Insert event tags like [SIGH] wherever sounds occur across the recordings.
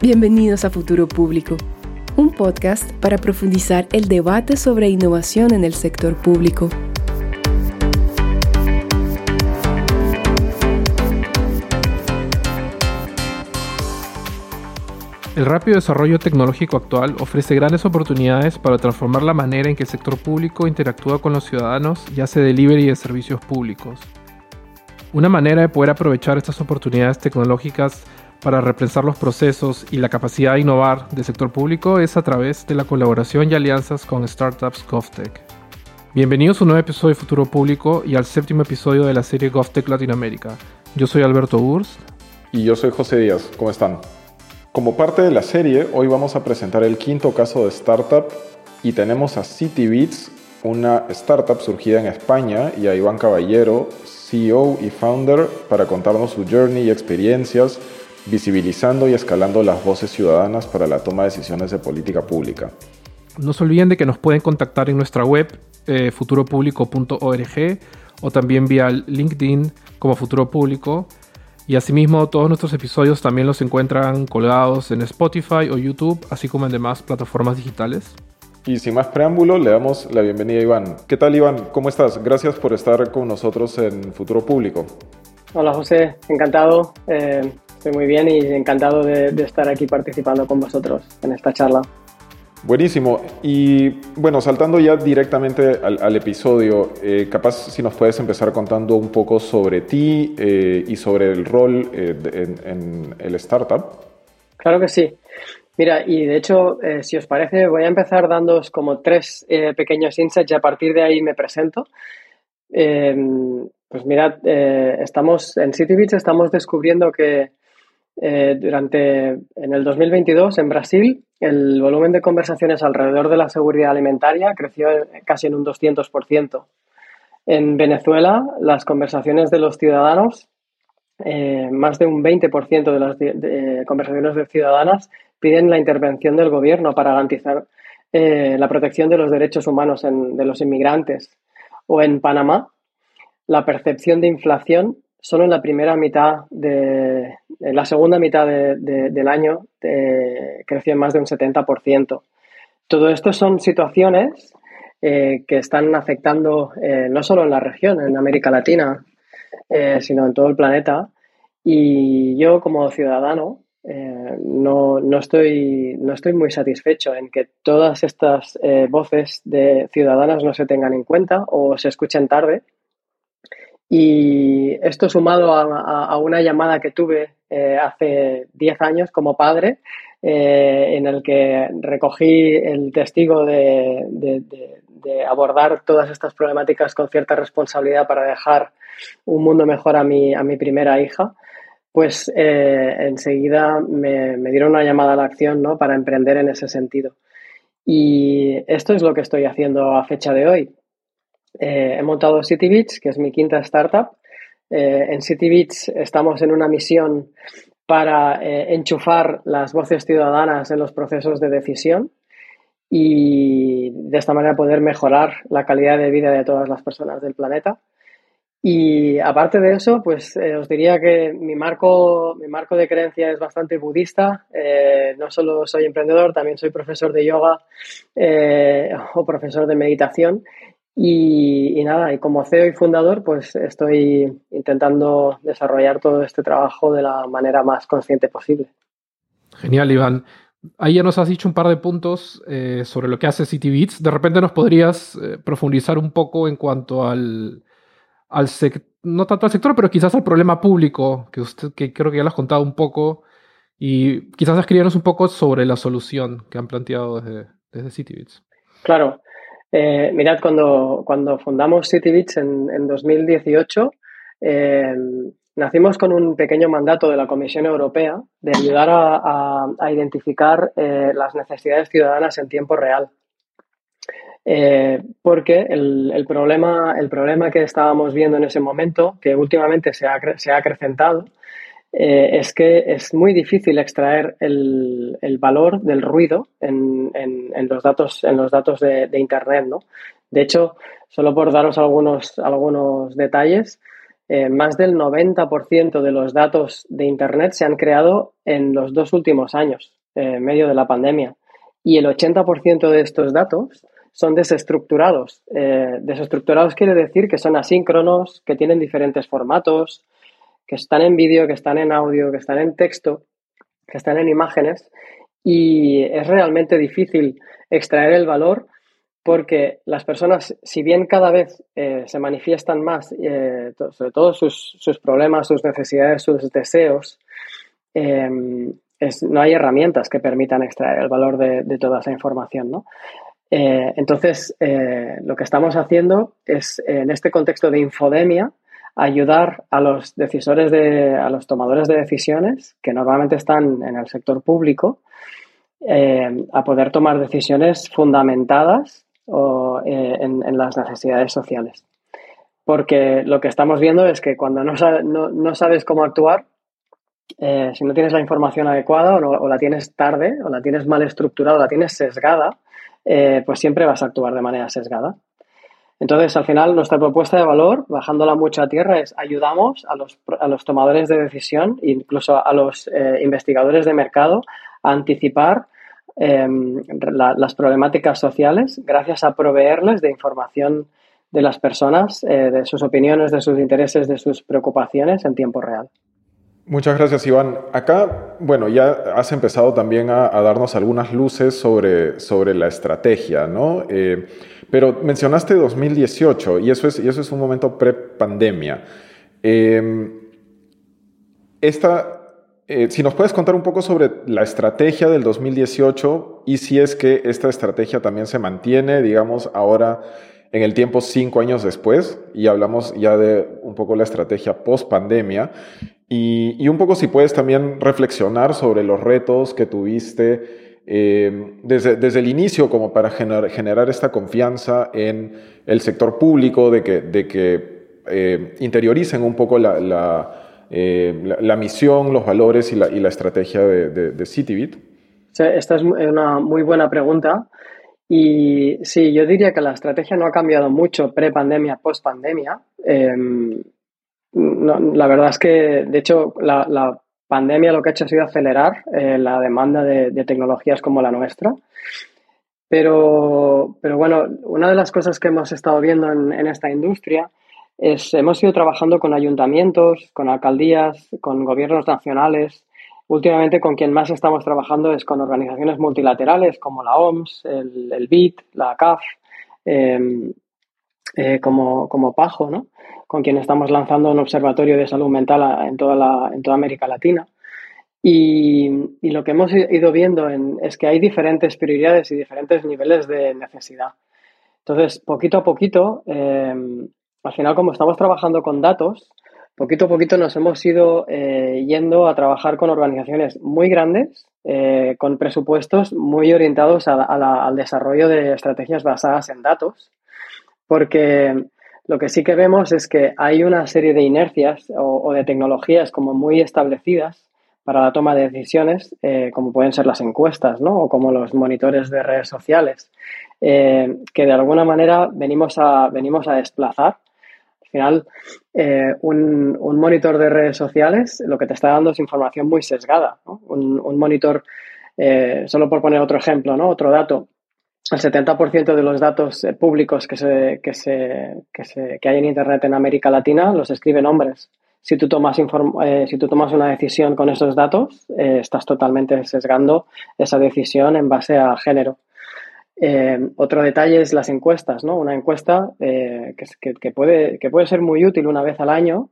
Bienvenidos a Futuro Público, un podcast para profundizar el debate sobre innovación en el sector público. El rápido desarrollo tecnológico actual ofrece grandes oportunidades para transformar la manera en que el sector público interactúa con los ciudadanos y hace delivery de servicios públicos. Una manera de poder aprovechar estas oportunidades tecnológicas para repensar los procesos y la capacidad de innovar del sector público es a través de la colaboración y alianzas con startups GovTech. Bienvenidos a un nuevo episodio de Futuro Público y al séptimo episodio de la serie GovTech Latinoamérica. Yo soy Alberto Urs. Y yo soy José Díaz. ¿Cómo están? Como parte de la serie, hoy vamos a presentar el quinto caso de startup y tenemos a CityBeats, una startup surgida en España, y a Iván Caballero, CEO y founder, para contarnos su journey y experiencias visibilizando y escalando las voces ciudadanas para la toma de decisiones de política pública. No se olviden de que nos pueden contactar en nuestra web eh, futuropublico.org o también vía LinkedIn como Futuro Público. Y asimismo todos nuestros episodios también los encuentran colgados en Spotify o YouTube, así como en demás plataformas digitales. Y sin más preámbulo, le damos la bienvenida a Iván. ¿Qué tal Iván? ¿Cómo estás? Gracias por estar con nosotros en Futuro Público. Hola José, encantado. Eh, Estoy muy bien y encantado de, estar aquí participando con vosotros en esta charla. Buenísimo. Y bueno, saltando ya directamente al, episodio, eh, capaz si nos puedes empezar contando un poco sobre ti eh, y sobre el rol eh, en, el startup. Claro que sí. Mira, y de hecho, si os parece, voy a empezar dándoos como tres pequeños insights y a partir de ahí me presento. pues mirad, estamos en CityBeach, estamos descubriendo que eh, durante, en el 2022, en Brasil, el volumen de conversaciones alrededor de la seguridad alimentaria creció casi en un 200%. En Venezuela, las conversaciones de los ciudadanos, eh, más de un 20% de las conversaciones de ciudadanas piden la intervención del gobierno para garantizar eh, la protección de los derechos humanos de los inmigrantes. O en Panamá, la percepción de inflación solo en la primera mitad de, en la segunda mitad del año creció en más de un 70%. Todo esto son situaciones eh, que están afectando eh, no solo en la región, en América Latina, eh, sino en todo el planeta. Y yo como ciudadano no, no, estoy, no estoy muy satisfecho en que todas estas voces de ciudadanas no se tengan en cuenta o se escuchen tarde y esto sumado a, una llamada que tuve eh, hace 10 años como padre, eh, en el que recogí el testigo de, abordar todas estas problemáticas con cierta responsabilidad para dejar un mundo mejor a mi, a mi primera hija, pues eh, enseguida me, me, dieron una llamada a la acción ¿no? para emprender en ese sentido. Y esto es lo que estoy haciendo a fecha de hoy. Eh, he montado CityBeats, que es mi quinta startup. Eh, en CityBeats estamos en una misión para eh, enchufar las voces ciudadanas en los procesos de decisión y de esta manera poder mejorar la calidad de vida de todas las personas del planeta. Y aparte de eso, pues os diría que mi marco, mi marco de creencia es bastante budista. no solo soy emprendedor, también soy profesor de yoga o profesor de meditación. Y, nada, y como CEO y fundador, pues estoy intentando desarrollar todo este trabajo de la manera más consciente posible. Genial, Iván. Ahí ya nos has dicho un par de puntos eh, sobre lo que hace CityBeats. De repente nos podrías eh, profundizar un poco en cuanto al, al no tanto al sector, pero quizás al problema público, que, usted, que creo que ya lo has contado un poco, y quizás escribirnos un poco sobre la solución que han planteado desde, desde CityBeats. Claro. Eh, mirad, cuando, cuando fundamos CityBeats en, en 2018, eh, nacimos con un pequeño mandato de la Comisión Europea de ayudar a, a, identificar eh, las necesidades ciudadanas en tiempo real. Eh, porque el, el, problema, el problema que estábamos viendo en ese momento, que últimamente se ha, se ha acrecentado, eh, es que es muy difícil extraer el, el valor del ruido en, en, los datos, en los datos de, de, Internet. ¿no? De hecho, solo por daros algunos, algunos detalles, más del 90% de los datos de Internet se han creado en los dos últimos años, en medio de la pandemia. Y el 80% de estos datos son desestructurados. desestructurados quiere decir que son asíncronos, que tienen diferentes formatos, que están en vídeo, que están en audio, que están en texto, que están en imágenes. Y es realmente difícil extraer el valor porque las personas, si bien cada vez eh, se manifiestan más, eh, sobre todo sus, problemas, sus necesidades, sus deseos, em, no hay herramientas que permitan extraer el valor de, toda esa información. ¿no? Eh, entonces, lo que estamos haciendo es, en este contexto de infodemia, ayudar a los decisores, de, a los tomadores de decisiones, que normalmente están en el sector público, a poder tomar decisiones fundamentadas eh, en, las necesidades sociales. Porque lo que estamos viendo es que cuando no, sabes cómo actuar, eh, si no tienes la información adecuada o, la tienes tarde o la tienes mal estructurada o la tienes sesgada, eh, pues siempre vas a actuar de manera sesgada. Entonces, al final, nuestra propuesta de valor, bajándola mucho a tierra, es ayudamos a los, a los tomadores de decisión, incluso a los investigadores de mercado, a anticipar Em, las problemáticas sociales gracias a proveerles de información de las personas, eh, de sus opiniones, de sus intereses, de sus preocupaciones en tiempo real. Muchas gracias, Iván. Acá, bueno, ya has empezado también a, darnos algunas luces sobre, sobre la estrategia, ¿no? Eh, pero mencionaste 2018 y eso es, y eso es un momento pre-pandemia. Em, esta eh, si nos puedes contar un poco sobre la estrategia del 2018 y si es que esta estrategia también se mantiene, digamos, ahora en el tiempo cinco años después, y hablamos ya de un poco la estrategia post pandemia, y, un poco si puedes también reflexionar sobre los retos que tuviste eh, desde, desde, el inicio como para generar, esta confianza en el sector público, de que, de que eh, interioricen un poco la eh, la, misión, los valores y la, y estrategia de, de, CityBit? esta es una muy buena pregunta. Y sí, yo diría que la estrategia no ha cambiado mucho pre-pandemia, post-pandemia. Em, la verdad es que, de hecho, la, pandemia lo que ha hecho ha sido acelerar eh, la demanda de, tecnologías como la nuestra. Pero, pero bueno, una de las cosas que hemos estado viendo en, esta industria hemos ido trabajando con ayuntamientos, con alcaldías, con gobiernos nacionales. Últimamente con quien más estamos trabajando es con organizaciones multilaterales como la OMS, el, el BID, la CAF, em, eh, como, como PAJO, ¿no? Con quien estamos lanzando un observatorio de salud mental en toda, la, en toda América Latina. Y, lo que hemos ido viendo es que hay diferentes prioridades y diferentes niveles de necesidad. Entonces, poquito a poquito, em, al final, como estamos trabajando con datos, poquito a poquito nos hemos ido eh, yendo a trabajar con organizaciones muy grandes, eh, con presupuestos muy orientados al desarrollo de estrategias basadas en datos, porque lo que sí que vemos es que hay una serie de inercias o, de tecnologías como muy establecidas para la toma de decisiones, eh, como pueden ser las encuestas, ¿no? O como los monitores de redes sociales, que de alguna manera venimos a, venimos a desplazar al final, eh, un, monitor de redes sociales lo que te está dando es información muy sesgada. Un, monitor, eh, solo por poner otro ejemplo, ¿no? otro dato, el 70% de los datos eh, públicos que, se, que, se, que, se, que hay en Internet en América Latina los escriben hombres. Si tú tomas, si tú tomas una decisión con esos datos, estás totalmente sesgando esa decisión en base a género. Eh, otro detalle es las encuestas, ¿no? Una encuesta eh, que, puede, que puede ser muy útil una vez al año,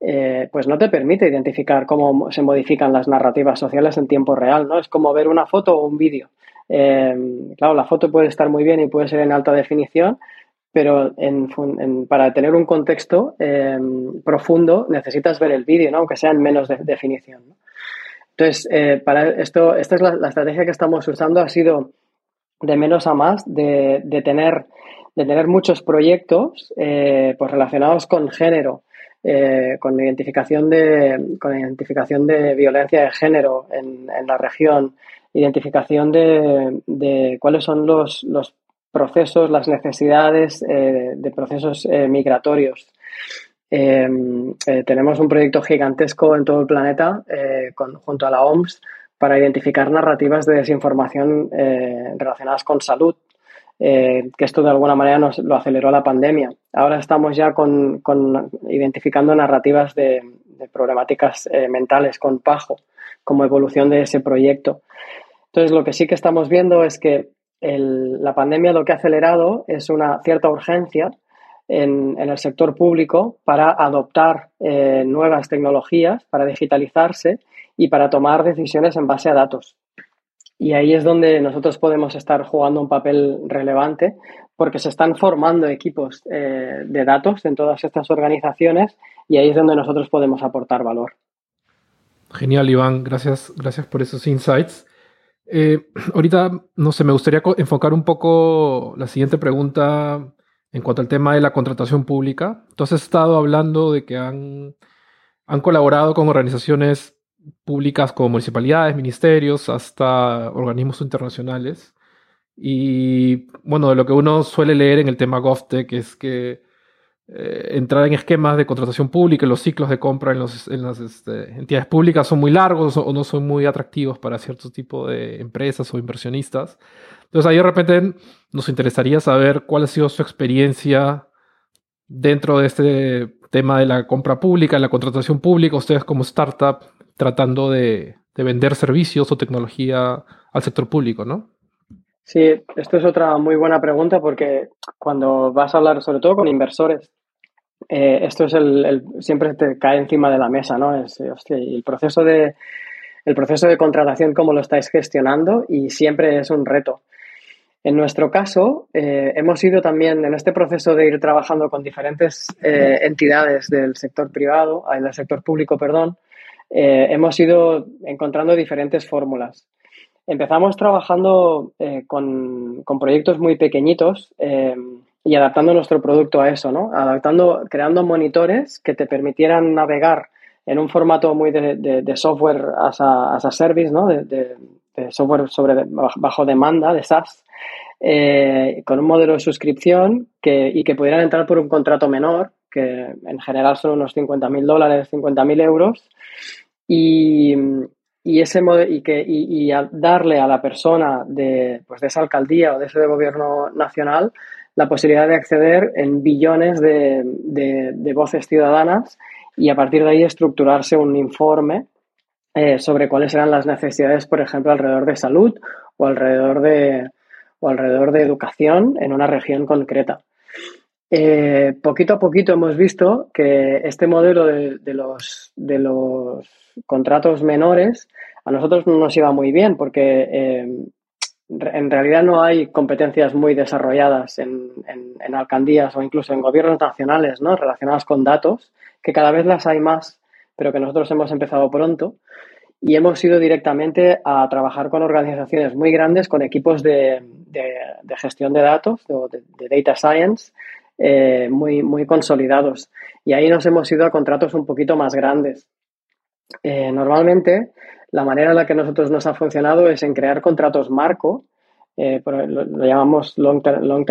eh, pues no te permite identificar cómo se modifican las narrativas sociales en tiempo real, ¿no? Es como ver una foto o un vídeo. Claro, la foto puede estar muy bien y puede ser en alta definición, pero para tener un contexto profundo necesitas ver el vídeo, ¿no? aunque sea en menos definición. Entonces, para esto, esta es la, estrategia que estamos usando, ha sido de menos a más, de, tener, de tener muchos proyectos eh, pues relacionados con género, eh, con, identificación de, con identificación de violencia de género en la región, identificación de, de cuáles son los, los, procesos, las necesidades eh, de procesos migratorios. Em, tenemos un proyecto gigantesco en todo el planeta junto a la OMS para identificar narrativas de desinformación relacionadas con salud, que esto de alguna manera nos lo aceleró la pandemia. Ahora estamos ya con, identificando narrativas de, problemáticas mentales con PAJO como evolución de ese proyecto. Entonces, lo que sí que estamos viendo es que la pandemia lo que ha acelerado es una cierta urgencia en, el sector público para adoptar eh, nuevas tecnologías, para digitalizarse y para tomar decisiones en base a datos. Y ahí es donde nosotros podemos estar jugando un papel relevante porque se están formando equipos eh, de datos en todas estas organizaciones y ahí es donde nosotros podemos aportar valor. Genial, Iván. Gracias, gracias por esos insights. Eh, [CLEARS THROAT] ahorita, no sé, me gustaría enfocar un poco la siguiente pregunta en cuanto al tema de la contratación pública. Tú has estado hablando de que han, han colaborado con organizaciones públicas como municipalidades, ministerios, hasta organismos internacionales. Y bueno, de lo que uno suele leer en el tema GovTech es que eh, entrar en esquemas de contratación pública, los ciclos de compra en, las este, entidades públicas son muy largos o no son muy atractivos para cierto tipo de empresas o inversionistas. Entonces ahí de repente nos interesaría saber cuál ha sido su experiencia dentro de este tema de la compra pública, la contratación pública, ustedes como startup tratando de, de vender servicios o tecnología al sector público, ¿no? Sí, esto es otra muy buena pregunta porque cuando vas a hablar sobre todo con inversores, eh, esto es el, siempre te cae encima de la mesa, ¿no? Es, el proceso de el proceso de contratación, cómo lo estáis gestionando y siempre es un reto. En nuestro caso, eh, hemos ido también en este proceso de ir trabajando con diferentes eh, entidades del sector privado, del sector público, perdón, hemos ido encontrando diferentes fórmulas. Empezamos trabajando con, con, proyectos muy pequeñitos y adaptando nuestro producto a eso, ¿no? Adaptando, creando monitores que te permitieran navegar en un formato muy de, software as a, service, ¿no? De, software sobre bajo demanda, de SaaS, eh, con un modelo de suscripción que, y que pudieran entrar por un contrato menor, que en general son unos 50.000 dólares, 50.000 euros, y, y ese y que y, darle a la persona de, pues de esa alcaldía o de ese gobierno nacional la posibilidad de acceder en billones de, voces ciudadanas y a partir de ahí estructurarse un informe eh, sobre cuáles eran las necesidades, por ejemplo, alrededor de salud o alrededor de, o alrededor de educación en una región concreta. Eh, poquito a poquito hemos visto que este modelo de, los, de los contratos menores a nosotros no nos iba muy bien porque eh, en realidad no hay competencias muy desarrolladas en, alcaldías o incluso en gobiernos nacionales ¿no? relacionadas con datos, que cada vez las hay más, pero que nosotros hemos empezado pronto y hemos ido directamente a trabajar con organizaciones muy grandes, con equipos de, gestión de datos, de, data science, eh, muy, muy consolidados. Y ahí nos hemos ido a contratos un poquito más grandes. Eh, normalmente la manera en la que nosotros nos ha funcionado es en crear contratos marco, eh, lo, llamamos long-term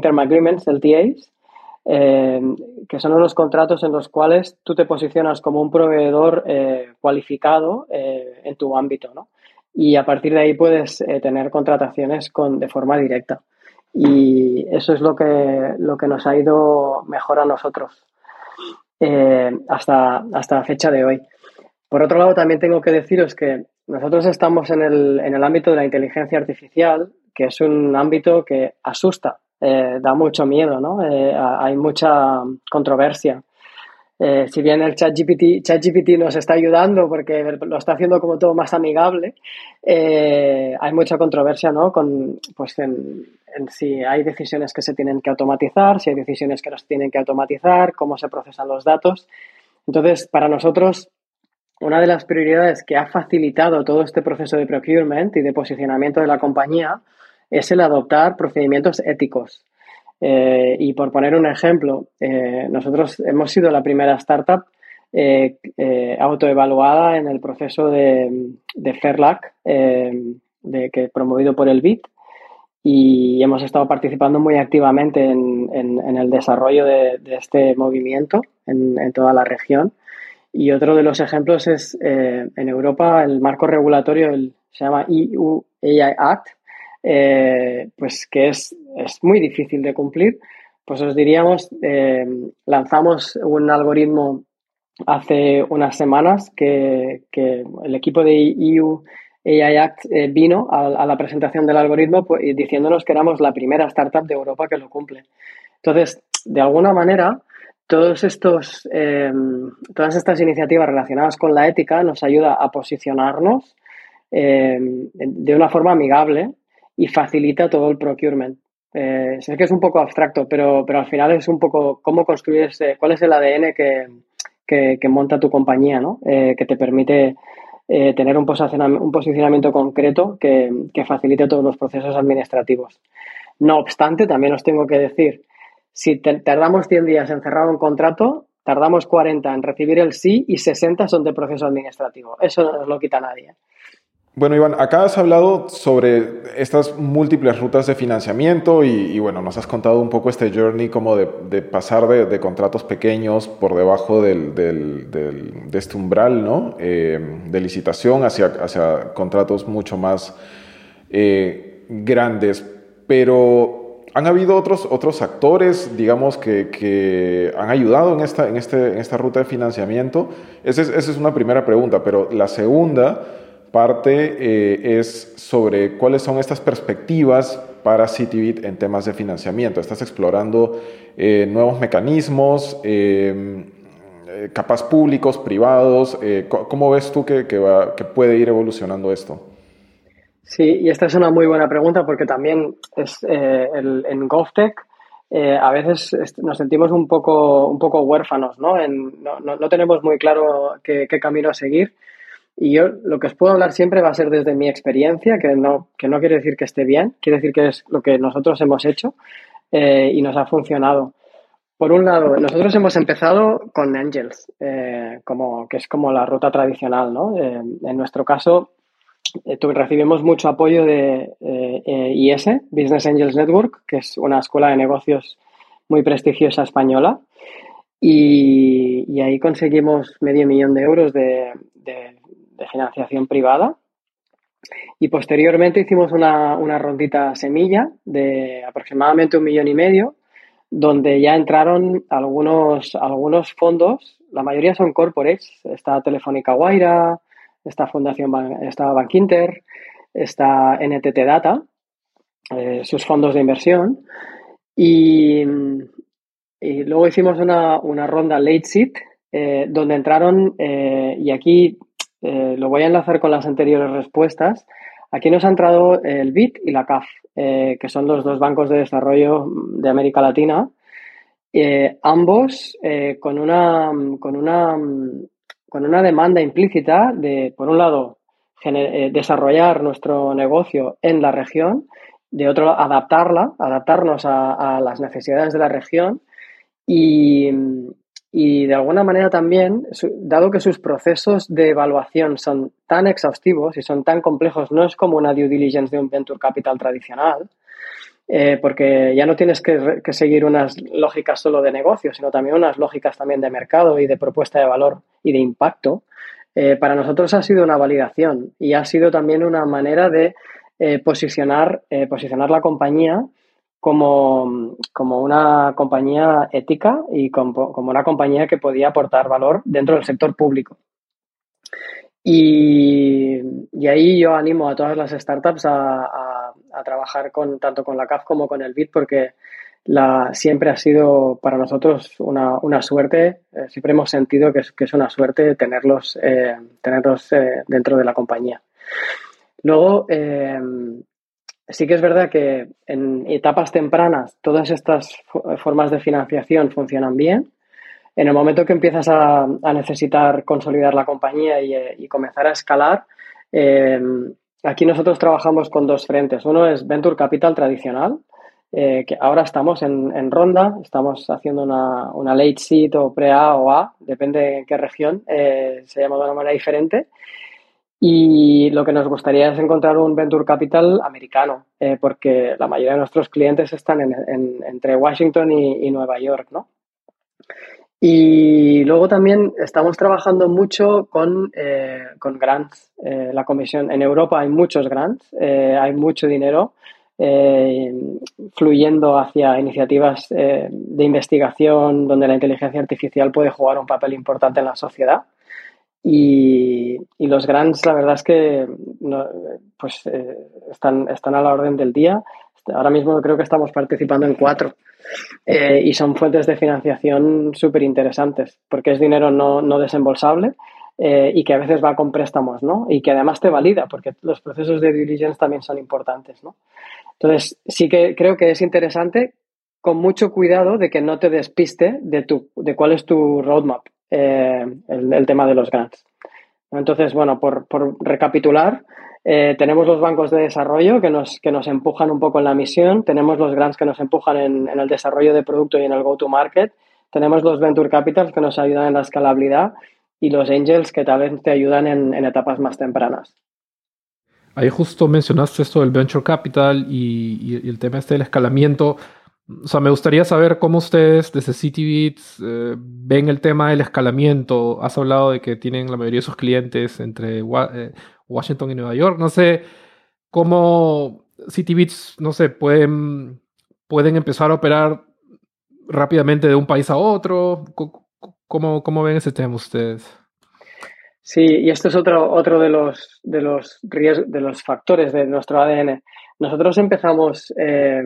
term agreements, LTAs, eh, que son los contratos en los cuales tú te posicionas como un proveedor eh, cualificado en tu ámbito, ¿no? Y a partir de ahí puedes tener contrataciones con, de forma directa. Y eso es lo que, lo que nos ha ido mejor a nosotros hasta, hasta la fecha de hoy. Por otro lado, también tengo que deciros que nosotros estamos en el, en el ámbito de la inteligencia artificial, que es un ámbito que asusta, eh, da mucho miedo, ¿no? Eh, hay mucha controversia. Eh, si bien el ChatGPT, ChatGPT nos está ayudando porque lo está haciendo como todo más amigable, hay mucha controversia, ¿no? Con, pues en, en, si hay decisiones que se tienen que automatizar, si hay decisiones que no se tienen que automatizar, cómo se procesan los datos. Entonces, para nosotros, una de las prioridades que ha facilitado todo este proceso de procurement y de posicionamiento de la compañía es el adoptar procedimientos éticos. Eh, y por poner un ejemplo, eh, nosotros hemos sido la primera startup eh, autoevaluada en el proceso de, de que promovido por el BIT, y hemos estado participando muy activamente en, el desarrollo de, este movimiento en, toda la región. Y otro de los ejemplos es eh, en Europa el marco regulatorio se llama EU AI Act, eh, pues que es, es, muy difícil de cumplir. Pues os diríamos, eh, lanzamos un algoritmo hace unas semanas que, que el equipo de EU AI Act eh, vino a, la presentación del algoritmo pues, diciéndonos que éramos la primera startup de Europa que lo cumple. Entonces, de alguna manera, todos estos, em, todas estas iniciativas relacionadas con la ética nos ayuda a posicionarnos de una forma amigable y facilita todo el procurement. Eh, sé que es un poco abstracto, pero, pero al final es un poco cómo construir cuál es el ADN que, que, monta tu compañía, ¿no? Eh, que te permite eh, tener un posicionamiento, concreto que, facilite todos los procesos administrativos. No obstante, también os tengo que decir, si tardamos 100 días en cerrar un contrato, tardamos 40 en recibir el sí y 60 son de proceso administrativo. Eso no nos lo quita nadie. Bueno, Iván, acá has hablado sobre estas múltiples rutas de financiamiento y, bueno, nos has contado un poco este journey como de, pasar de, contratos pequeños por debajo del, de este umbral, ¿no? Eh, de licitación hacia, contratos mucho más eh, grandes. Pero han habido otros, otros actores, digamos, que, han ayudado en esta, en, este, en esta ruta de financiamiento. Esa es, esa es una primera pregunta, pero la segunda parte eh, es sobre cuáles son estas perspectivas para CityBit en temas de financiamiento. Estás explorando eh, nuevos mecanismos, eh, capas públicos, privados. ¿Cómo ves tú que, puede ir evolucionando esto? Sí, y esta es una muy buena pregunta porque también es, en GovTech a veces nos sentimos un poco, un poco huérfanos, ¿no? no, tenemos muy claro qué, camino seguir. Y yo lo que os puedo hablar siempre va a ser desde mi experiencia, que no, que no quiere decir que esté bien, quiere decir que es lo que nosotros hemos hecho eh, y nos ha funcionado. Por un lado, nosotros hemos empezado con Angels, eh, como, que es como la ruta tradicional. ¿no? Eh, en nuestro caso, recibimos mucho apoyo de IS, Business Angels Network, que es una escuela de negocios muy prestigiosa española. Y, ahí conseguimos medio millón de euros de financiación privada. Y posteriormente hicimos una, una rondita semilla de aproximadamente un millón y medio, donde ya entraron algunos, algunos fondos, la mayoría son corporates, está Telefónica Guaira, está Fundación está Bankinter, está NTT Data, eh, sus fondos de inversión. Y, y luego hicimos una, una ronda late eh, donde entraron, eh, y aquí eh, lo voy a enlazar con las anteriores respuestas. Aquí nos ha entrado el BIT y la CAF, eh, que son los dos bancos de desarrollo de América Latina, eh, ambos con, una, con, una, con una demanda implícita de, por un lado, desarrollar nuestro negocio en la región, de otro adaptarla, adaptarnos a las necesidades de la región y, y de alguna manera también, dado que sus procesos de evaluación son tan exhaustivos y son tan complejos, no es como una due diligence de un venture capital tradicional, eh, porque ya no tienes que, seguir unas lógicas solo de negocio, sino también unas lógicas también de mercado y de propuesta de valor y de impacto. Eh, para nosotros ha sido una validación y ha sido también una manera de eh, posicionar, posicionar la compañía como, como una compañía ética y como, una compañía que podía aportar valor dentro del sector público. Y, y ahí yo animo a todas las startups a, a, trabajar con, tanto con la CAF como con el BIT porque la, siempre ha sido para nosotros una, una suerte, eh, siempre hemos sentido que es, que es una suerte tenerlos, eh, tenerlos eh, dentro de la compañía. Luego, sí que es verdad que en etapas tempranas todas estas formas de financiación funcionan bien. En el momento que empiezas a, necesitar consolidar la compañía y, comenzar a escalar, em, aquí nosotros trabajamos con dos frentes. Uno es Venture Capital tradicional, eh, que ahora estamos en, ronda, estamos haciendo una, late seed o pre-A o A, depende en qué región, eh, se llama de una manera diferente. Y lo que nos gustaría es encontrar un venture capital americano, eh, porque la mayoría de nuestros clientes están entre Washington y, Nueva York, ¿no? Y luego también estamos trabajando mucho con, eh, con grants. Eh, la comisión en Europa hay muchos grants, hay mucho dinero fluyendo hacia iniciativas de investigación donde la inteligencia artificial puede jugar un papel importante en la sociedad. Y, los grants, la verdad es que pues, eh, están, están a la orden del día. Ahora mismo creo que estamos participando en cuatro. Eh, y son fuentes de financiación súper interesantes, porque es dinero no, no desembolsable eh, y que a veces va con préstamos, ¿no? Y que además te valida, porque los procesos de diligence también son importantes, ¿no? Entonces, sí que creo que es interesante con mucho cuidado de que no te despiste de, tu, de cuál es tu roadmap. Eh, el, tema de los grants. Entonces, bueno, por, recapitular, eh, tenemos los bancos de desarrollo que nos, que nos empujan un poco en la misión, tenemos los grants que nos empujan en, el desarrollo de producto y en el go-to-market, tenemos los venture capitals que nos ayudan en la escalabilidad y los angels que tal vez te ayudan en, etapas más tempranas. Ahí justo mencionaste esto del venture capital y, y el tema este del escalamiento. O sea, me gustaría saber cómo ustedes desde CityBits eh, ven el tema del escalamiento. Has hablado de que tienen la mayoría de sus clientes entre eh, Washington y Nueva York. No sé cómo CityBits, no sé, pueden, pueden empezar a operar rápidamente de un país a otro. ¿Cómo, cómo ven ese tema ustedes? Sí, y esto es otro, otro de los de los de los factores de nuestro ADN. Nosotros empezamos eh,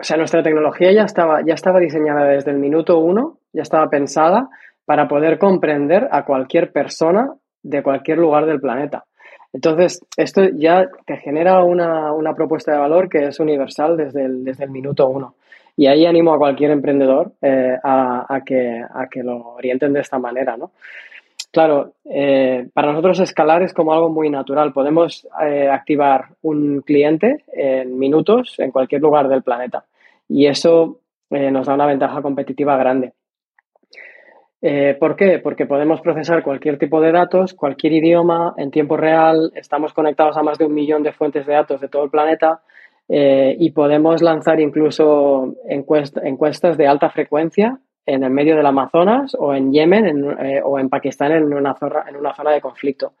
o sea, nuestra tecnología ya estaba, ya estaba diseñada desde el minuto uno, ya estaba pensada para poder comprender a cualquier persona de cualquier lugar del planeta. Entonces, esto ya te genera una, propuesta de valor que es universal desde el, desde el minuto uno. Y ahí animo a cualquier emprendedor eh, a, que, a que lo orienten de esta manera, ¿no? Claro, eh, para nosotros escalar es como algo muy natural. Podemos eh, activar un cliente en minutos en cualquier lugar del planeta y eso eh, nos da una ventaja competitiva grande. ¿Por qué? Porque podemos procesar cualquier tipo de datos, cualquier idioma, en tiempo real, estamos conectados a más de un millón de fuentes de datos de todo el planeta y podemos lanzar incluso encuestas de alta frecuencia en el medio del Amazonas o en Yemen eh, o en Pakistán en una, zona, en una zona de conflicto.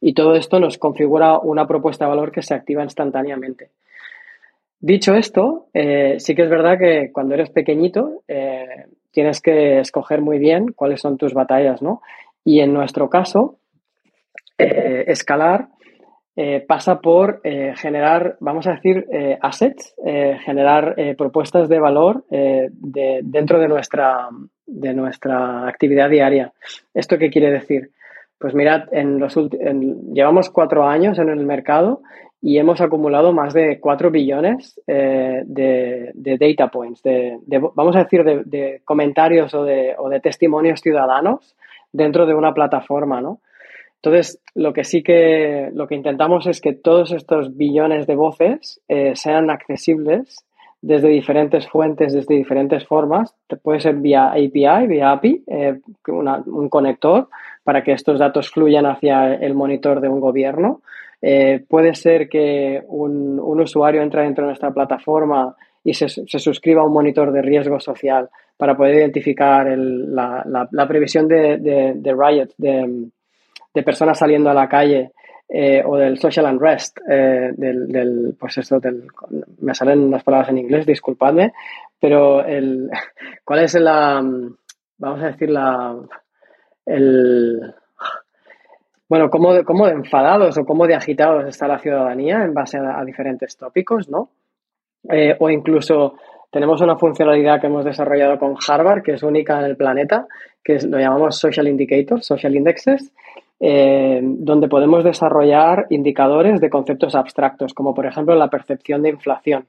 Y todo esto nos configura una propuesta de valor que se activa instantáneamente. Dicho esto, eh, sí que es verdad que cuando eres pequeñito eh, tienes que escoger muy bien cuáles son tus batallas, ¿no? Y en nuestro caso, escalar eh, pasa por generar, vamos a decir, assets, generar propuestas de valor de, dentro de nuestra, de nuestra actividad diaria. ¿Esto qué quiere decir? Pues mirad, en los llevamos cuatro años en el mercado y hemos acumulado más de cuatro billones de, data points, de, vamos a decir, de, comentarios o de, o de testimonios ciudadanos dentro de una plataforma, ¿no? Entonces, lo que sí que, lo que intentamos es que todos estos billones de voces eh, sean accesibles desde diferentes fuentes, desde diferentes formas. Puede ser vía API, vía API, eh, un conector para que estos datos fluyan hacia el monitor de un gobierno. Eh, puede ser que un, usuario entre dentro de nuestra plataforma y se, suscriba a un monitor de riesgo social para poder identificar la, previsión de, de riot, de, de personas saliendo a la calle eh, o del social unrest, eh, del, pues esto, del, me salen las palabras en inglés, disculpadme, pero el, [LAUGHS] ¿cuál es la, vamos a decir, la, el, bueno, cómo de, cómo de enfadados o cómo de agitados está la ciudadanía en base a, diferentes tópicos, ¿no? Eh, o incluso tenemos una funcionalidad que hemos desarrollado con Harvard, que es única en el planeta, que lo llamamos Social Indicators, Social Indexes, eh, donde podemos desarrollar indicadores de conceptos abstractos, como por ejemplo la percepción de inflación.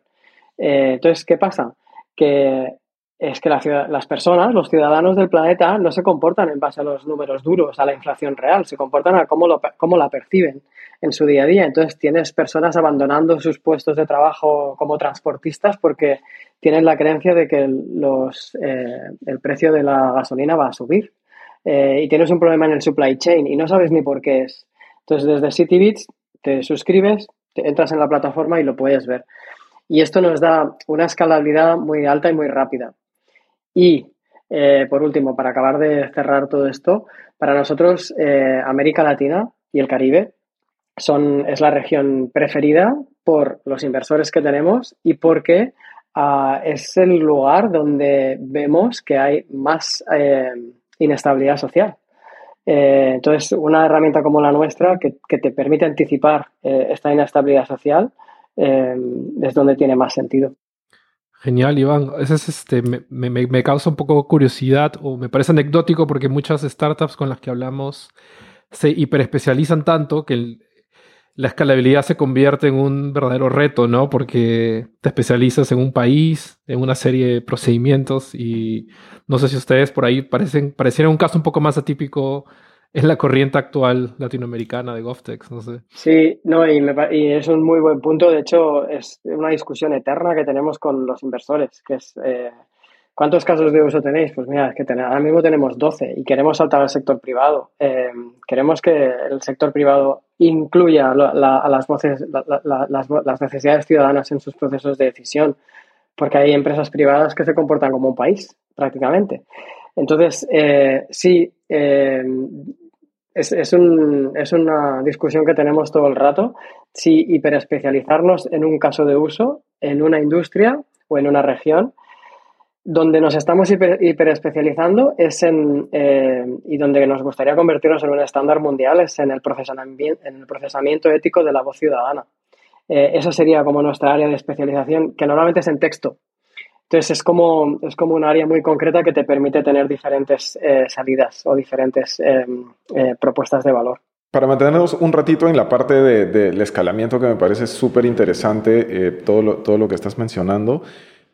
Eh, entonces, ¿qué pasa? Que es que las personas, los ciudadanos del planeta, no se comportan en base a los números duros, a la inflación real, se comportan a cómo, cómo la perciben en su día a día. Entonces, tienes personas abandonando sus puestos de trabajo como transportistas porque tienen la creencia de que los, eh, el precio de la gasolina va a subir. Eh, y tienes un problema en el supply chain y no sabes ni por qué es. Entonces, desde CityBits te suscribes, te entras en la plataforma y lo puedes ver. Y esto nos da una escalabilidad muy alta y muy rápida. Y, eh, por último, para acabar de cerrar todo esto, para nosotros eh, América Latina y el Caribe son, es la región preferida por los inversores que tenemos y porque ah, es el lugar donde vemos que hay más eh, inestabilidad social. Entonces, una herramienta como la nuestra que, te permite anticipar esta inestabilidad social es donde tiene más sentido. Genial, Iván. Ese es este, me, me, causa un poco curiosidad o me parece anecdótico porque muchas startups con las que hablamos se hiperespecializan tanto que la escalabilidad se convierte en un verdadero reto, ¿no? Porque te especializas en un país, en una serie de procedimientos y no sé si ustedes por ahí parecen, pareciera un caso un poco más atípico en la corriente actual latinoamericana de GovTex, no sé. Sí, no, y, es un muy buen punto. De hecho, es una discusión eterna que tenemos con los inversores, que es eh, ¿Cuántos casos de uso tenéis? Pues mira, es que ahora mismo tenemos 12 y queremos saltar al sector privado. Eh, queremos que el sector privado incluya a las, voces, las, necesidades ciudadanas en sus procesos de decisión, porque hay empresas privadas que se comportan como un país, prácticamente. Entonces, eh, sí, eh, es, es, un, es, una discusión que tenemos todo el rato. Si hiperespecializarnos en un caso de uso, en una industria o en una región, donde nos estamos hiper, especializando es en, eh, y donde nos gustaría convertirnos en un estándar mundial es en el, procesamiento, en el procesamiento ético de la voz ciudadana. Eh, esa sería como nuestra área de especialización, que normalmente es en texto. Entonces es como, es como un área muy concreta que te permite tener diferentes eh, salidas o diferentes propuestas de valor. Para mantenernos un ratito en la parte del escalamiento que me parece súper interesante, todo, lo, todo lo que estás mencionando,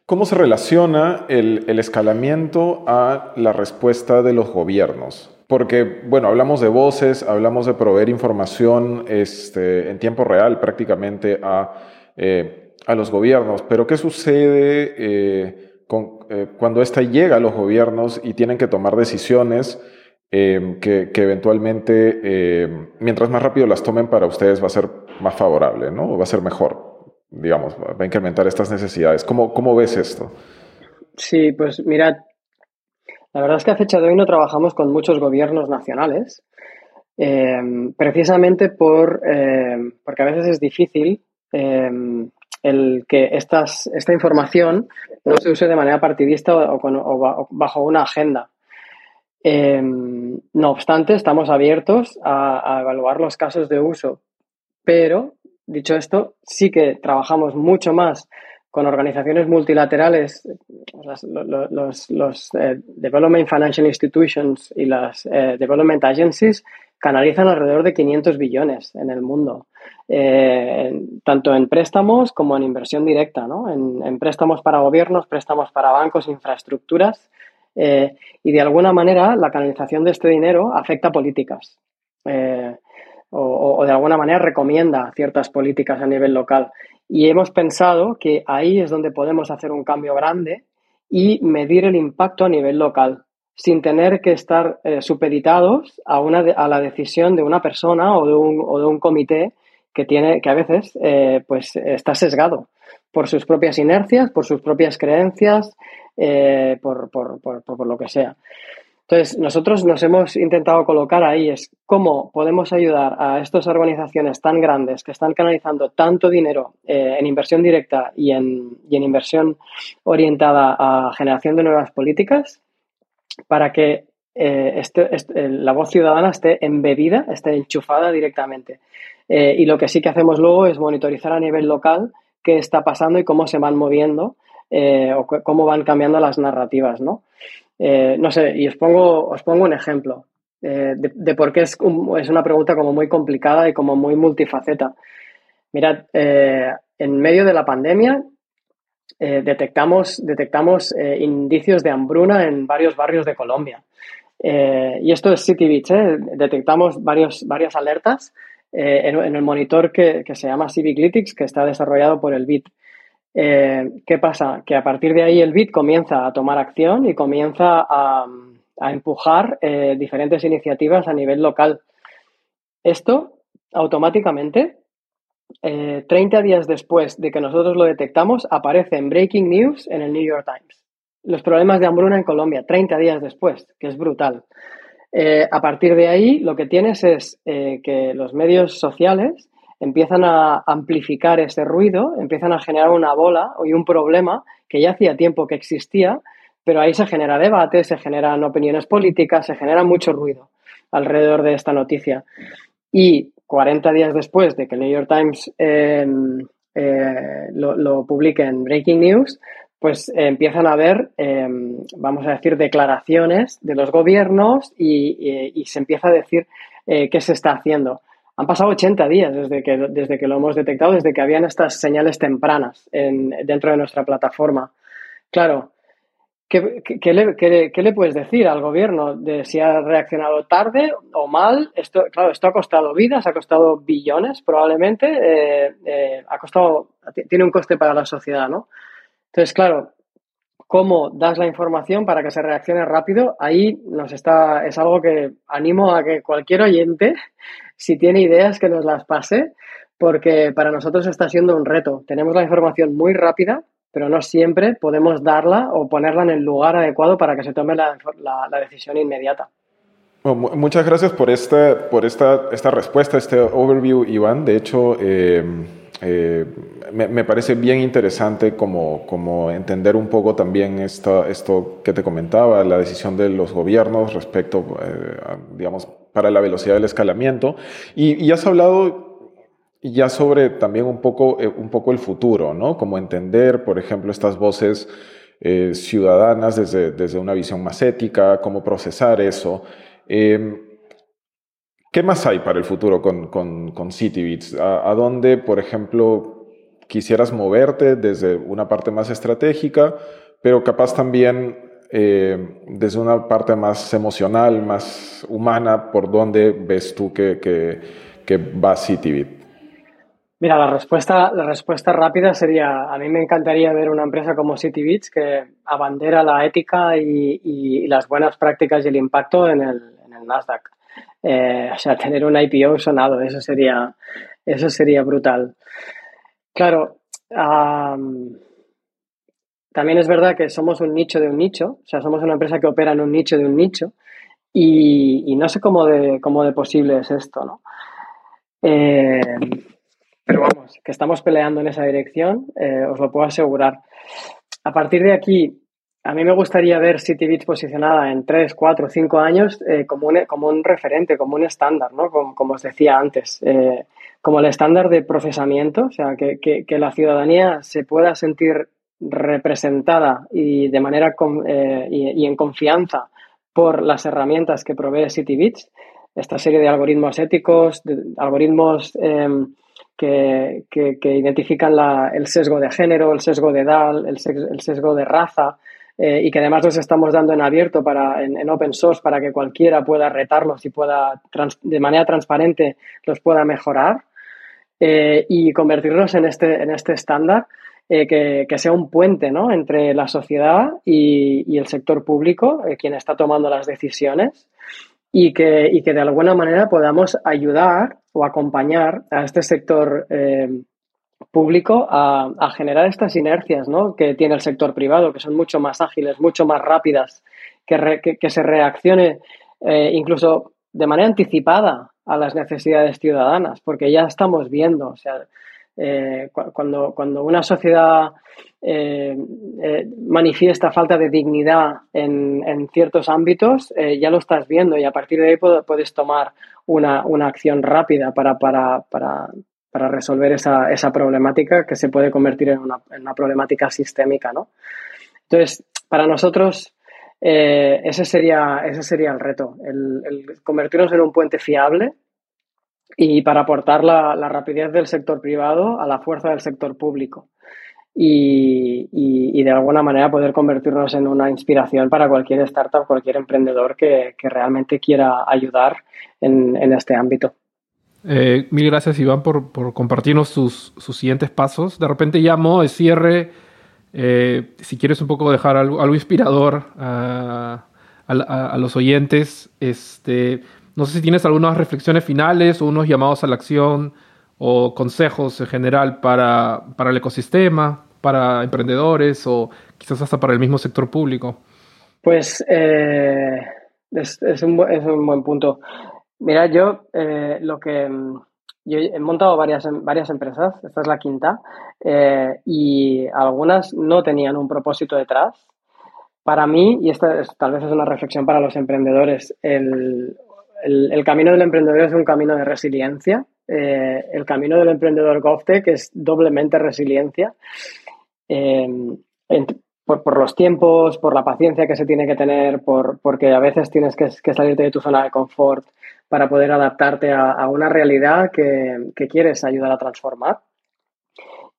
¿Cómo se relaciona el, escalamiento a la respuesta de los gobiernos? Porque, bueno, hablamos de voces, hablamos de proveer información este, en tiempo real prácticamente a, eh, los gobiernos, pero ¿qué sucede eh, eh, cuando ésta llega a los gobiernos y tienen que tomar decisiones que, que, eventualmente, mientras más rápido las tomen para ustedes va a ser más favorable, ¿no? O va a ser mejor digamos, va a incrementar estas necesidades. ¿Cómo, cómo ves esto? Sí, pues mirad, la verdad es que a fecha de hoy no trabajamos con muchos gobiernos nacionales, eh, precisamente por, porque a veces es difícil el que esta información no se use de manera partidista o, bajo una agenda. no obstante, estamos abiertos a evaluar los casos de uso, pero Dicho esto, sí que trabajamos mucho más con organizaciones multilaterales, los, eh, Development Financial Institutions y las eh, Development Agencies canalizan alrededor de 500 billones en el mundo, eh, tanto en préstamos como en inversión directa, ¿no? en, préstamos para gobiernos, préstamos para bancos, infraestructuras, y de alguna manera la canalización de este dinero afecta políticas o, de alguna manera recomienda ciertas políticas a nivel local. Y hemos pensado que ahí es donde podemos hacer un cambio grande y medir el impacto a nivel local, sin tener que estar eh, supeditados a, una a la decisión de una persona o de un, o de un comité que, tiene, que a veces eh, pues está sesgado por sus propias inercias, por sus propias creencias, eh, por, por, por, por, lo que sea. Entonces, nosotros nos hemos intentado colocar ahí, es cómo podemos ayudar a estas organizaciones tan grandes que están canalizando tanto dinero eh, en inversión directa y en, inversión orientada a generación de nuevas políticas para que eh, este, este, la voz ciudadana esté embebida, esté enchufada directamente. Eh, y lo que sí que hacemos luego es monitorizar a nivel local qué está pasando y cómo se van moviendo o cómo van cambiando las narrativas, ¿no? Eh, no sé, y os pongo, os pongo un ejemplo eh, de, por qué es, es, una pregunta como muy complicada y como muy multifaceta. Mirad, eh, en medio de la pandemia detectamos, detectamos indicios de hambruna en varios barrios de Colombia. y esto es City Beach, detectamos varios, varias alertas en, el monitor que, que se llama Civiclytics, que está desarrollado por el BIT. Eh, ¿Qué pasa? Que a partir de ahí el BIT comienza a tomar acción y comienza a, empujar eh, diferentes iniciativas a nivel local. Esto automáticamente, 30 días después de que nosotros lo detectamos, aparece en Breaking News en el New York Times. Los problemas de hambruna en Colombia, 30 días después, que es brutal. a partir de ahí, lo que tienes es que los medios sociales empiezan a amplificar ese ruido, empiezan a generar una bola y un problema que ya hacía tiempo que existía, pero ahí se genera debate, se generan opiniones políticas, se genera mucho ruido alrededor de esta noticia. Y 40 días después de que el New York Times em, eh, lo, publique en Breaking News, pues empiezan a haber, em, vamos a decir, declaraciones de los gobiernos y, se empieza a decir eh, qué se está haciendo. Han pasado 80 días desde que, desde que lo hemos detectado, desde que habían estas señales tempranas dentro de nuestra plataforma. Claro, ¿qué, le, puedes decir al gobierno de si ha reaccionado tarde o mal? Esto, claro, esto ha costado vidas, ha costado billones probablemente, eh, eh, ha costado, tiene un coste para la sociedad, ¿no? Entonces, claro, cómo das la información para que se reaccione rápido, ahí nos está, es algo que animo a que cualquier oyente, [LAUGHS] si tiene ideas, que nos las pase, porque para nosotros está siendo un reto. Tenemos la información muy rápida, pero no siempre podemos darla o ponerla en el lugar adecuado para que se tome la, decisión inmediata. muchas gracias por, este, por esta, esta respuesta, este overview, Iván. De hecho, eh, eh, me, parece bien interesante como, como entender un poco también esto, esto que te comentaba, la decisión de los gobiernos respecto, eh, digamos, para la velocidad del escalamiento. Y, y, has hablado ya sobre también un poco, eh, un poco el futuro, ¿no? Como entender, por ejemplo, estas voces ciudadanas desde, desde una visión más ética, cómo procesar eso. ¿Qué más hay para el futuro con, con, con CityBits? ¿A, dónde, por ejemplo, quisieras moverte desde una parte más estratégica, pero capaz también eh, desde una parte más emocional, más humana, por dónde ves tú que, que, que va CityBit? Mira, la respuesta, la respuesta rápida sería, a mí me encantaría ver una empresa como CityBits que abandera la ética y, y, las buenas prácticas y el impacto en el, en el Nasdaq. Eh, o sea, tener un IPO sonado, eso sería, eso sería brutal. Claro, también es verdad que somos un nicho de un nicho, o sea, somos una empresa que opera en un nicho de un nicho y, no sé cómo de, cómo de posible es esto, ¿no? Eh, pero vamos, que estamos peleando en esa dirección, eh, os lo puedo asegurar. A partir de aquí, a mí me gustaría ver CityBits posicionada en 3, 4, 5 años eh, como, un, como un referente, como un estándar, ¿no? Como, os decía antes, eh, como el estándar de procesamiento, o sea, que, que, la ciudadanía se pueda sentir representada y de manera eh, y, en confianza por las herramientas que provee CityBits, esta serie de algoritmos éticos, de, algoritmos em, que, que, identifican la, el sesgo de género, el sesgo de edad, el, el sesgo de raza, eh, y que además los estamos dando en abierto para, en, open source para que cualquiera pueda retarlos y pueda de manera transparente los pueda mejorar eh, y convertirlos en este, en este estándar eh, que, que, sea un puente ¿no? entre la sociedad y, y el sector público, quien está tomando las decisiones, y que, y que de alguna manera podamos ayudar o acompañar a este sector público a, generar estas inercias ¿no? que tiene el sector privado, que son mucho más ágiles, mucho más rápidas, que, que, se reaccione eh, incluso de manera anticipada a las necesidades ciudadanas, porque ya estamos viendo, o sea, eh, cuando, cuando una sociedad eh, manifiesta falta de dignidad en, en ciertos ámbitos, ya lo estás viendo y a partir de ahí puedes tomar una, una acción rápida para, para, para, para resolver esa, esa, problemática que se puede convertir en una, problemática sistémica, ¿no? Entonces, para nosotros, eh, ese, sería, ese sería el reto, el, convertirnos en un puente fiable y para aportar la, rapidez del sector privado a la fuerza del sector público. Y, y, de alguna manera poder convertirnos en una inspiración para cualquier startup, cualquier emprendedor que, que realmente quiera ayudar en, en este ámbito. Eh, mil gracias, Iván, por, compartirnos sus, siguientes pasos. De repente llamo de cierre, eh, si quieres un poco dejar algo, inspirador a, los oyentes, este, No sé si tienes algunas reflexiones finales o unos llamados a la acción o consejos en general para, para el ecosistema, para emprendedores o quizás hasta para el mismo sector público. Pues eh, es, es, un, es, un, buen punto. Mira, yo eh, lo que yo he montado varias, varias empresas, esta es la quinta, eh, y algunas no tenían un propósito detrás. Para mí, y esta es, tal vez es una reflexión para los emprendedores, el, el, el camino del emprendedor es un camino de resiliencia. Eh, el camino del emprendedor GovTech es doblemente resiliencia. En, por, por, los tiempos, por la paciencia que se tiene que tener, por, porque a veces tienes que, que salirte de tu zona de confort para poder adaptarte a, una realidad que, que, quieres ayudar a transformar.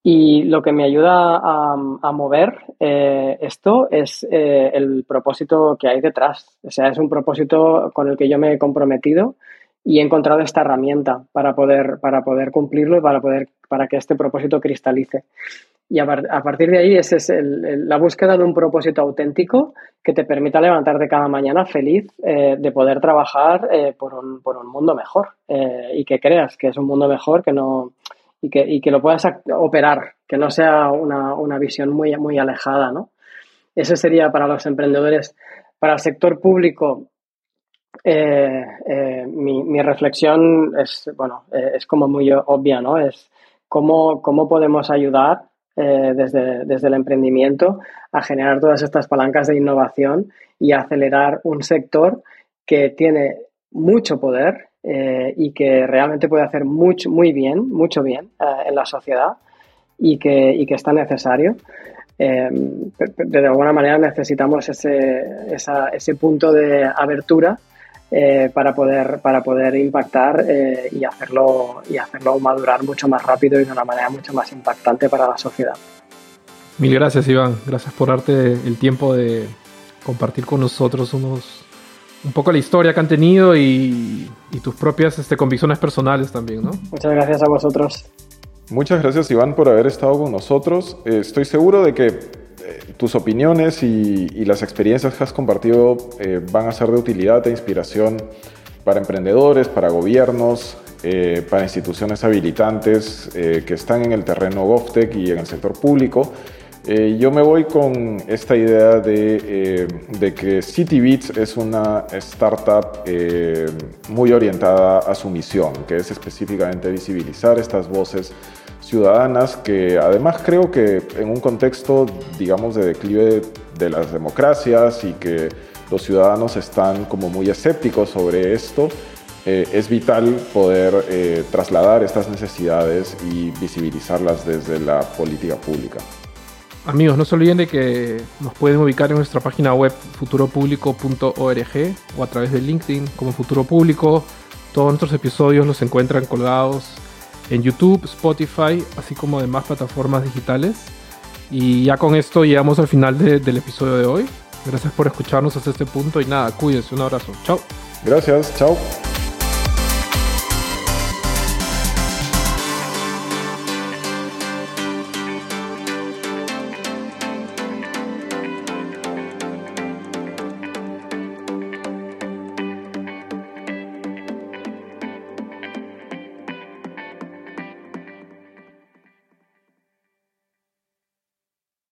Y lo que me ayuda a, a mover eh, esto es eh, el propósito que hay detrás. O sea, es un propósito con el que yo me he comprometido y he encontrado esta herramienta para poder, para poder cumplirlo y para, poder, para que este propósito cristalice. Y a, partir de ahí esa es la búsqueda de un propósito auténtico que te permita levantarte cada mañana feliz eh, de poder trabajar eh, por, un, mundo mejor eh, y que creas que es un mundo mejor que no, y, que, lo puedas operar, que no sea una, una visión muy, alejada. ¿no? Ese sería para los emprendedores. Para el sector público, mi, mi, reflexión es, bueno, es como muy obvia, ¿no? Es cómo, cómo podemos ayudar eh, desde, desde, el emprendimiento a generar todas estas palancas de innovación y acelerar un sector que tiene mucho poder eh, y que realmente puede hacer mucho, muy bien, mucho bien eh, en la sociedad y que, y que está necesario. de alguna manera necesitamos ese, ese punto de abertura eh, para, poder, para poder impactar eh, y, hacerlo, y hacerlo madurar mucho más rápido y de una manera mucho más impactante para la sociedad. Mil gracias, Iván. Gracias por darte el tiempo de compartir con nosotros unos, un poco la historia que han tenido y, y tus propias este, convicciones personales también, ¿no? Muchas gracias a vosotros. Muchas gracias, Iván, por haber estado con nosotros. Eh, estoy seguro de que tus opiniones y, las experiencias que has compartido eh, van a ser de utilidad e inspiración para emprendedores, para gobiernos, eh, para instituciones habilitantes eh, que están en el terreno GovTech y en el sector público. Eh, yo me voy con esta idea de, de que CityBeats es una startup muy orientada a su misión, que es específicamente visibilizar estas voces ciudadanas que además creo que en un contexto, digamos, de declive de las democracias y que los ciudadanos están como muy escépticos sobre esto, eh, es vital poder eh, trasladar estas necesidades y visibilizarlas desde la política pública. Amigos, no se olviden de que nos pueden ubicar en nuestra página web futuropublico.org o a través de LinkedIn como Futuro Público. Todos nuestros episodios los encuentran colgados en YouTube, Spotify, así como demás plataformas digitales. Y ya con esto llegamos al final de, del episodio de hoy. Gracias por escucharnos hasta este punto y nada, cuídense, un abrazo. Chao. Gracias, chao.